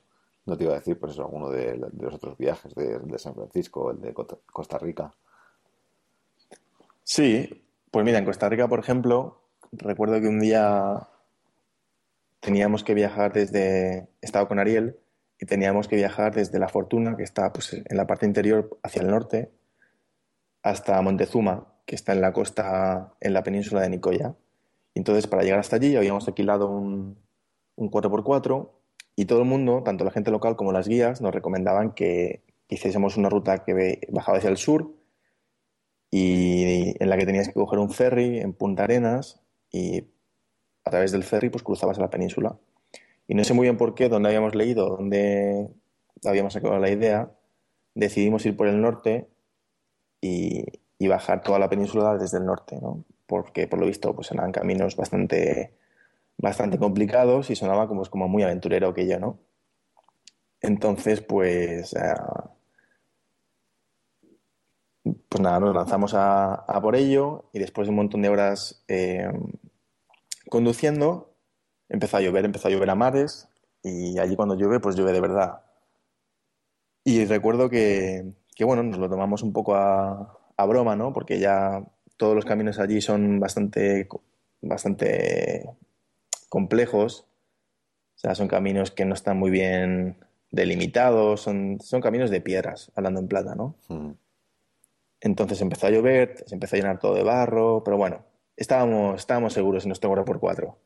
No te iba a decir, pues eso, alguno de, de los otros viajes de, de San Francisco, el de Cota- Costa Rica. Sí, pues mira, en Costa Rica, por ejemplo, recuerdo que un día teníamos que viajar desde... Estaba con Ariel teníamos que viajar desde La Fortuna, que está pues, en la parte interior hacia el norte, hasta Montezuma, que está en la costa, en la península de Nicoya. Entonces, para llegar hasta allí, habíamos alquilado un, un 4x4 y todo el mundo, tanto la gente local como las guías, nos recomendaban que hiciésemos una ruta que bajaba hacia el sur y en la que tenías que coger un ferry en Punta Arenas y a través del ferry pues cruzabas la península. Y no sé muy bien por qué, dónde habíamos leído, dónde habíamos sacado la idea, decidimos ir por el norte y, bajar toda la península desde el norte, ¿no? Porque por lo visto pues eran caminos bastante, bastante complicados y sonaba como, como muy aventurero aquello, ¿no? Entonces, pues, eh, pues nada, nos lanzamos a, a por ello y después de un montón de horas eh, conduciendo, empezó a llover, empezó a llover a mares y allí cuando llueve, pues llueve de verdad. Y recuerdo que, que, bueno, nos lo tomamos un poco a, a broma, ¿no? Porque ya todos los caminos allí son bastante, bastante complejos. O sea, son caminos que no están muy bien delimitados, son, son caminos de piedras, hablando en plata, ¿no? Mm. Entonces empezó a llover, se empezó a llenar todo de barro, pero bueno, estábamos, estábamos seguros en nuestro 4x4.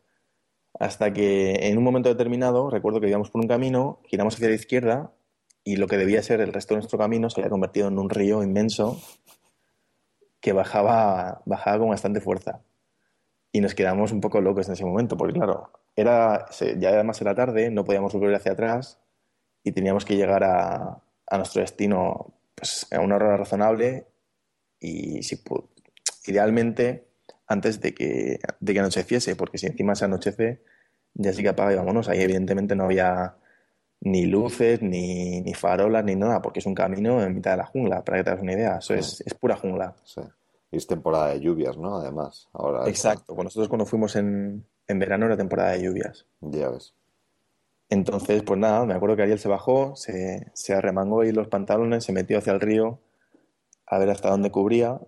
Hasta que en un momento determinado, recuerdo que íbamos por un camino, giramos hacia la izquierda y lo que debía ser el resto de nuestro camino se había convertido en un río inmenso que bajaba, bajaba con bastante fuerza. Y nos quedamos un poco locos en ese momento, porque claro, era, ya además era tarde, no podíamos volver hacia atrás y teníamos que llegar a, a nuestro destino pues, a una hora razonable y si idealmente antes de que, de que anocheciese, porque si encima se anochece, ya sí que apaga y vámonos. Ahí evidentemente no había ni luces, ni, ni farolas, ni nada, porque es un camino en mitad de la jungla, para que te hagas una idea. Eso es, es pura jungla. Sí. Y es temporada de lluvias, ¿no? Además, ahora Exacto. Pues nosotros cuando fuimos en, en verano era temporada de lluvias. ya ves. Entonces, pues nada, me acuerdo que Ariel se bajó, se, se arremangó ahí los pantalones, se metió hacia el río a ver hasta dónde cubría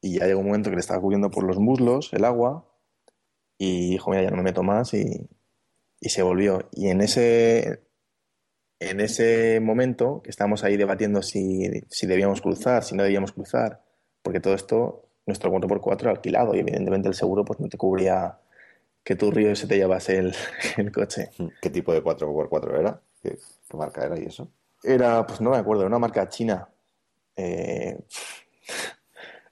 y ya llegó un momento que le estaba cubriendo por los muslos el agua y dijo, mira, ya no me meto más y, y se volvió. Y en ese, en ese momento que estábamos ahí debatiendo si, si debíamos cruzar, si no debíamos cruzar, porque todo esto, nuestro 4x4 era alquilado y evidentemente el seguro pues no te cubría que tu río se te llevase el, el coche. ¿Qué tipo de 4x4 era? ¿Qué, qué marca era y eso? Era, pues no me acuerdo, era una marca china. Eh,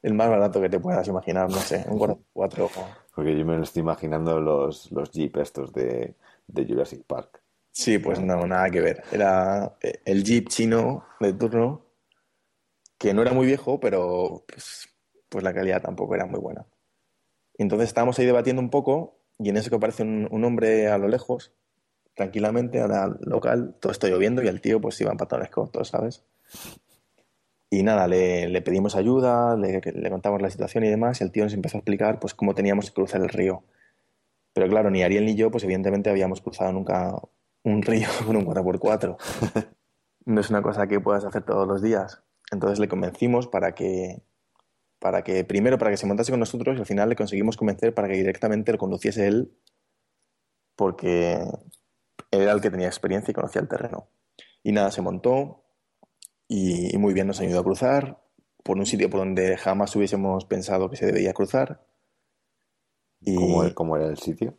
el más barato que te puedas imaginar, no sé, un 4x4. Porque yo me lo estoy imaginando los, los Jeep estos de, de Jurassic Park. Sí, pues no, nada que ver. Era eh, el Jeep chino de turno, que no era muy viejo, pero pues, pues la calidad tampoco era muy buena. Entonces estábamos ahí debatiendo un poco, y en eso que aparece un, un hombre a lo lejos, tranquilamente, a la local, todo está lloviendo, y el tío pues iba en pantalones cortos, ¿sabes? Y nada, le, pedimos ayuda, le, contamos la situación y demás, y el tío nos empezó a explicar pues cómo teníamos que cruzar el río. Pero claro, ni Ariel ni yo, pues evidentemente habíamos cruzado nunca un río con un 4x4. No es una cosa que puedas hacer todos los días. Entonces le convencimos para que, para que, primero para que se montase con nosotros y al final le conseguimos convencer para que directamente lo conduciese él, porque era el que tenía experiencia y conocía el terreno. Y nada, se montó y, y muy bien nos ayudó a cruzar por un sitio por donde jamás hubiésemos pensado que se debería cruzar. Y, ¿Cómo, cómo era el sitio?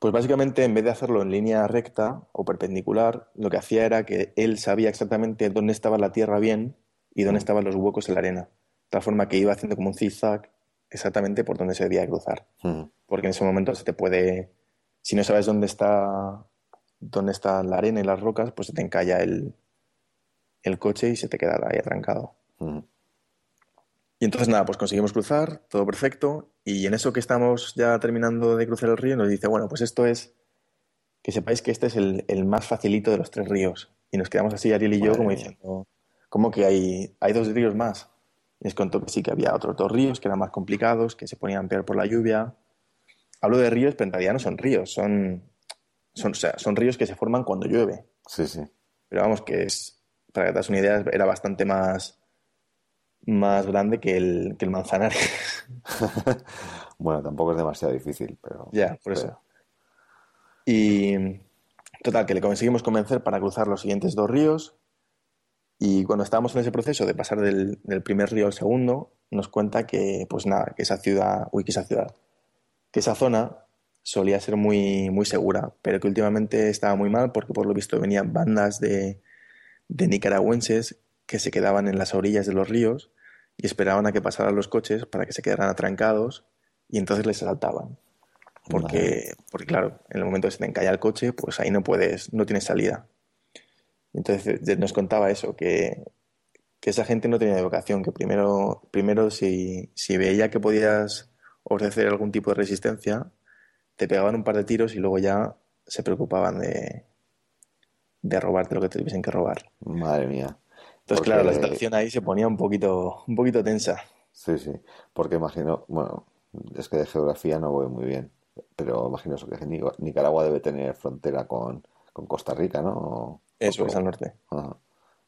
Pues básicamente, en vez de hacerlo en línea recta o perpendicular, lo que hacía era que él sabía exactamente dónde estaba la tierra bien y dónde estaban los huecos en la arena. De tal forma que iba haciendo como un zigzag exactamente por donde se debía cruzar. Mm. Porque en ese momento se te puede. Si no sabes dónde está, dónde está la arena y las rocas, pues se te encalla el, el coche y se te queda ahí atrancado. Mm. Y entonces nada, pues conseguimos cruzar, todo perfecto, Y en eso que estamos ya terminando de cruzar el río, nos dice, bueno, pues esto es, que sepáis que este es el, el más facilito de los tres ríos. Y nos quedamos así, Ariel y yo, como mía. diciendo, ¿cómo que hay, hay dos ríos más? Y les contó que sí, que había otros dos ríos que eran más complicados, que se ponían peor por la lluvia. Hablo de ríos, pero en realidad no son ríos, son, son, o sea, son ríos que se forman cuando llueve. Sí, sí. Pero vamos, que es, para que te hagas una idea, era bastante más, más grande que el, que el Manzanares. Bueno, tampoco es demasiado difícil, pero... Ya, por eso. Y total, que le conseguimos convencer para cruzar los siguientes dos ríos. Y cuando estábamos en ese proceso de pasar del, del primer río al segundo, nos cuenta que, pues nada, que esa ciudad, uy, que esa ciudad, que esa zona solía ser muy, muy segura, pero que últimamente estaba muy mal porque por lo visto venían bandas de, de nicaragüenses que se quedaban en las orillas de los ríos y esperaban a que pasaran los coches para que se quedaran atrancados y entonces les asaltaban. Porque, porque claro, en el momento que se te encalla el coche, pues ahí no puedes, no tienes salida. Entonces eh, nos contaba eso, que, que esa gente no tenía educación, que primero, primero si, si veía que podías ofrecer algún tipo de resistencia, te pegaban un par de tiros y luego ya se preocupaban de, de robarte lo que te tuviesen que robar. Madre mía. Entonces, claro, la situación ahí se ponía un poquito, un poquito tensa. Sí, sí. Porque imagino, bueno, es que de geografía no voy muy bien, pero imagino eso, que Ni- Nicaragua debe tener frontera con, con Costa Rica, ¿no? O- Eso o- es al norte. Ajá.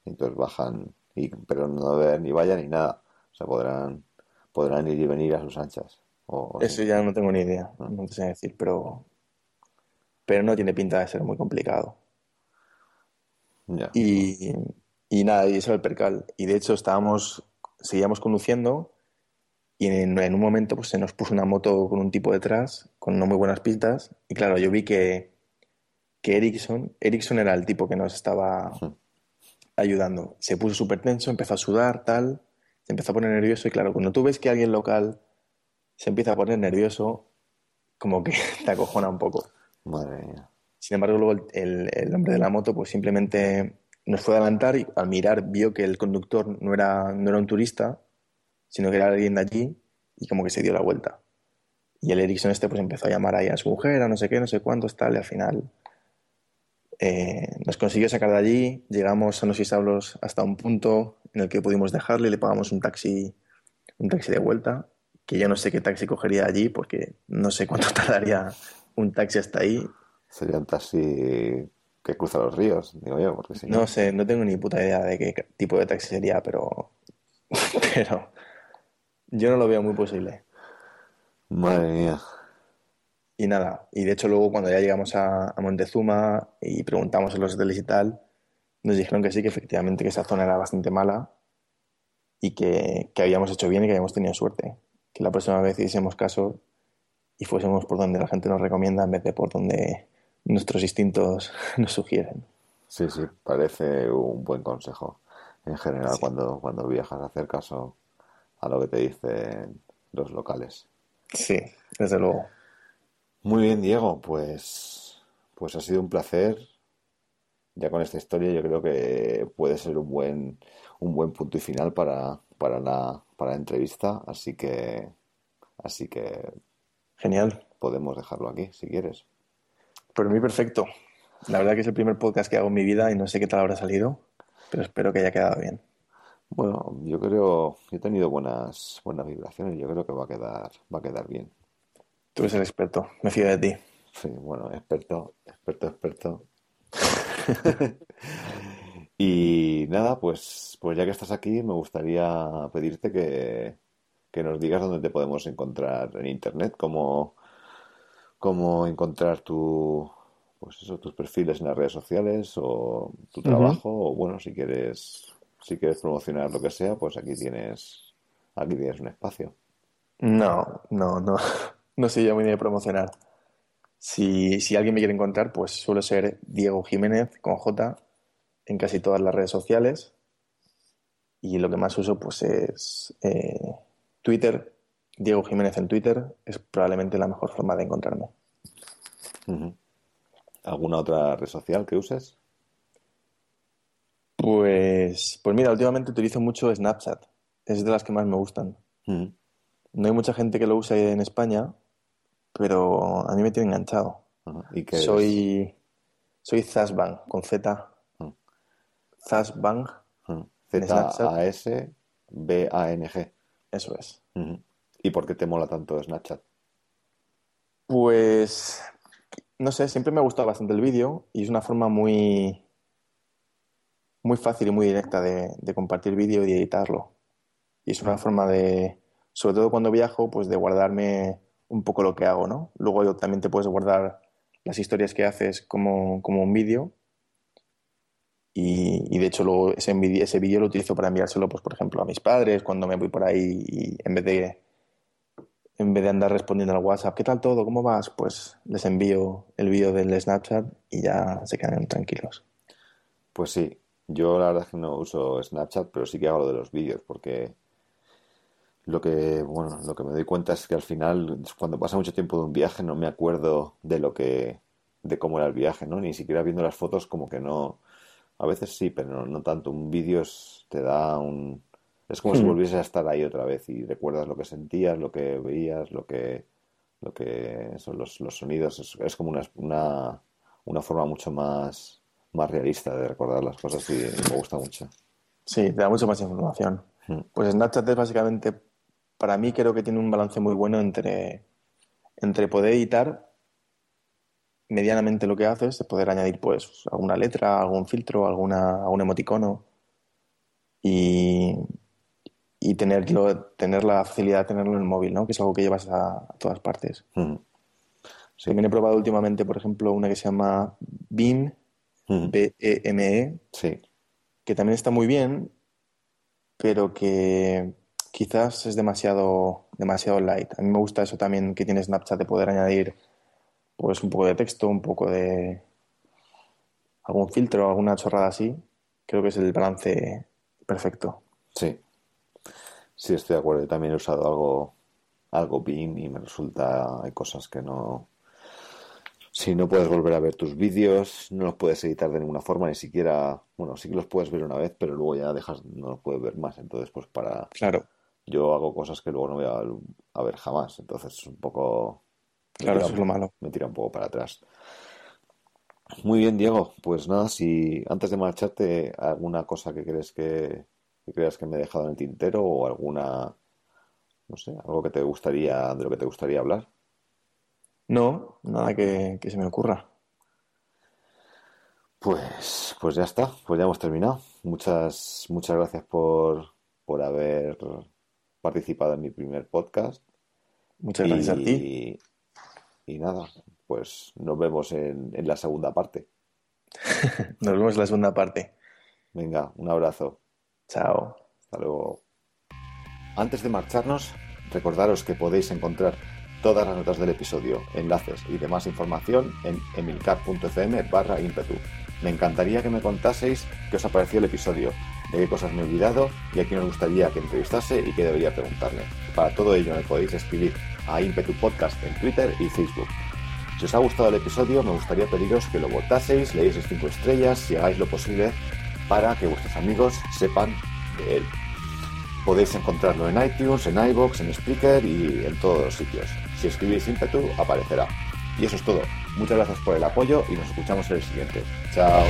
Entonces bajan, y, pero no debe haber ni valla ni nada. O sea, podrán, podrán ir y venir a sus anchas. O, Eso ya no tengo ni idea, no te sé decir, pero, pero no tiene pinta de ser muy complicado. Y, y nada, y eso era el percal. Y de hecho estábamos, seguíamos conduciendo y en, en un momento pues se nos puso una moto con un tipo detrás, con no muy buenas pistas. Y claro, yo vi que, que Ericsson, Ericsson era el tipo que nos estaba ayudando. Se puso súper tenso, empezó a sudar, tal, se empezó a poner nervioso. Y claro, cuando tú ves que alguien local se empieza a poner nervioso, como que te acojona un poco. Madre mía. Sin embargo, luego el, el- hombre de la moto pues simplemente nos fue a adelantar y al mirar vio que el conductor no era, no era un turista, sino que era alguien de allí y como que se dio la vuelta. Y el Ericsson este pues empezó a llamar ahí a su mujer, a no sé qué, no sé cuántos, tal, y al final eh, nos consiguió sacar de allí, llegamos a y sablos hasta un punto en el que pudimos dejarle le pagamos un taxi, un taxi de vuelta, que yo no sé qué taxi cogería allí porque no sé cuánto tardaría un taxi hasta ahí Sería un taxi que cruza los ríos, digo yo, porque si no. No sé, no tengo ni puta idea de qué tipo de taxi sería, pero, pero yo no lo veo muy posible. Madre mía. Y nada, y de hecho luego cuando ya llegamos a, a Montezuma y preguntamos en los hoteles y tal, nos dijeron que sí, que efectivamente que esa zona era bastante mala y que, que habíamos hecho bien y que habíamos tenido suerte. Que la próxima vez hiciésemos caso y fuésemos por donde la gente nos recomienda en vez de por donde nuestros instintos nos sugieren. Sí, sí, parece un buen consejo. En general, Sí. cuando, cuando viajas, hacer caso a lo que te dicen los locales. Sí, desde luego. Muy bien, Diego, pues, pues ha sido un placer. Ya con esta historia yo creo que puede ser un buen, un buen punto y final para, para la, para la entrevista, así que, así que Genial. podemos dejarlo aquí, si quieres. Por mí perfecto. La verdad que es el primer podcast que hago en mi vida y no sé qué tal habrá salido, pero espero que haya quedado bien. Bueno, yo creo, he tenido buenas, buenas vibraciones, yo creo que va a quedar, va a quedar bien. Tú eres el experto, me fío de ti. Sí, bueno, experto, experto, experto. Y nada, pues, pues ya que estás aquí, me gustaría pedirte que, que nos digas dónde te podemos encontrar en internet, cómo, cómo encontrar tu, pues eso, tus perfiles en las redes sociales o tu trabajo, o bueno, si quieres, si quieres promocionar lo que sea, pues aquí tienes, aquí tienes un espacio. No, no, no, no soy yo muy de promocionar. Si, si alguien me quiere encontrar, pues suele ser Diego Jiménez con J en casi todas las redes sociales. Y lo que más uso, pues es eh, Twitter. Diego Jiménez en Twitter es probablemente la mejor forma de encontrarme. ¿Alguna otra red social que uses? Pues, pues mira, últimamente utilizo mucho Snapchat. Es de las que más me gustan. No hay mucha gente que lo use en España, pero a mí me tiene enganchado. ¿Y qué es? Soy, soy Zazbang, con Z. Ajá. en Snapchat. Z-A-S-B-A-N-G. eso es. ¿Y por qué te mola tanto Snapchat? Pues, no sé, siempre me ha gustado bastante el vídeo y es una forma muy, muy fácil y muy directa de, compartir vídeo y editarlo. Y es una forma de, sobre todo cuando viajo, pues de guardarme un poco lo que hago, ¿no? Luego también te puedes guardar las historias que haces como, un vídeo y, de hecho luego ese ese vídeo lo utilizo para enviárselo, pues por ejemplo, a mis padres cuando me voy por ahí y en vez de en vez de andar respondiendo al WhatsApp, ¿qué tal todo? ¿Cómo vas? Pues les envío el vídeo del Snapchat y ya se quedan tranquilos. Pues sí, yo la verdad es que no uso Snapchat, pero sí que hago lo de los vídeos, porque lo que, bueno, lo que me doy cuenta es que al final, cuando pasa mucho tiempo de un viaje, no me acuerdo de lo que, de cómo era el viaje, ¿no? Ni siquiera viendo las fotos, como que no, a veces sí, pero no, no tanto. Un vídeo te da un, es como si Mm. volvieses a estar ahí otra vez y recuerdas lo que sentías, lo que veías, lo que, lo que son los, los sonidos. Es, es como una, una, una forma mucho más, más realista de recordar las cosas y me gusta mucho. Sí, te da mucho más información. Mm. Pues Snapchat es básicamente, para mí creo que tiene un balance muy bueno entre, entre poder editar medianamente lo que haces, de poder añadir pues alguna letra, algún filtro, alguna, algún emoticono y, y tenerlo, tener la facilidad de tenerlo en el móvil, ¿no? Que es algo que llevas a, a todas partes. Mm. Sí. También he probado últimamente, por ejemplo, una que se llama Mm. B-E-M-E, Sí. que también está muy bien, pero que quizás es demasiado, demasiado light. A mí me gusta eso también que tiene Snapchat de poder añadir pues un poco de texto, un poco de algún filtro, alguna chorrada así. Creo que es el balance perfecto. Sí, sí, estoy de acuerdo. Yo también he usado algo, algo BIM y me resulta, hay cosas que no, si no puedes volver a ver tus vídeos, no los puedes editar de ninguna forma, ni siquiera, bueno, sí que los puedes ver una vez, pero luego ya dejas, no los puedes ver más. Entonces, pues para, Claro, yo hago cosas que luego no voy a, a ver jamás. Entonces, es un poco, claro, eso es lo malo. me tira un poco para atrás. Muy bien, Diego. Pues nada, si antes de marcharte, alguna cosa que crees que, que creas que me he dejado en el tintero o alguna, no sé, algo que te gustaría, de lo que te gustaría hablar. No, nada que, que se me ocurra. Pues, pues ya está, pues ya hemos terminado. Muchas, muchas gracias por, por haber participado en mi primer podcast. Muchas gracias a ti. Y, y nada, pues nos vemos en, en la segunda parte. Nos vemos en la segunda parte. Venga, un abrazo. Chao. Hasta luego. Antes de marcharnos, recordaros que podéis encontrar todas las notas del episodio, enlaces y demás información en emilcar.fm barra ímpetu. Me encantaría que me contaseis qué os ha parecido el episodio, de qué cosas me he olvidado y a quién os gustaría que entrevistase y qué debería preguntarle. Para todo ello me podéis escribir a Impetu Podcast en Twitter y Facebook. Si os ha gustado el episodio, me gustaría pediros que lo votaseis, le deis 5 estrellas y hagáis lo posible para que vuestros amigos sepan de él. Podéis encontrarlo en iTunes, en iBox, en Spreaker y en todos los sitios. Si escribís ímpetu, aparecerá. Y eso es todo. Muchas gracias por el apoyo y nos escuchamos en el siguiente. Chao.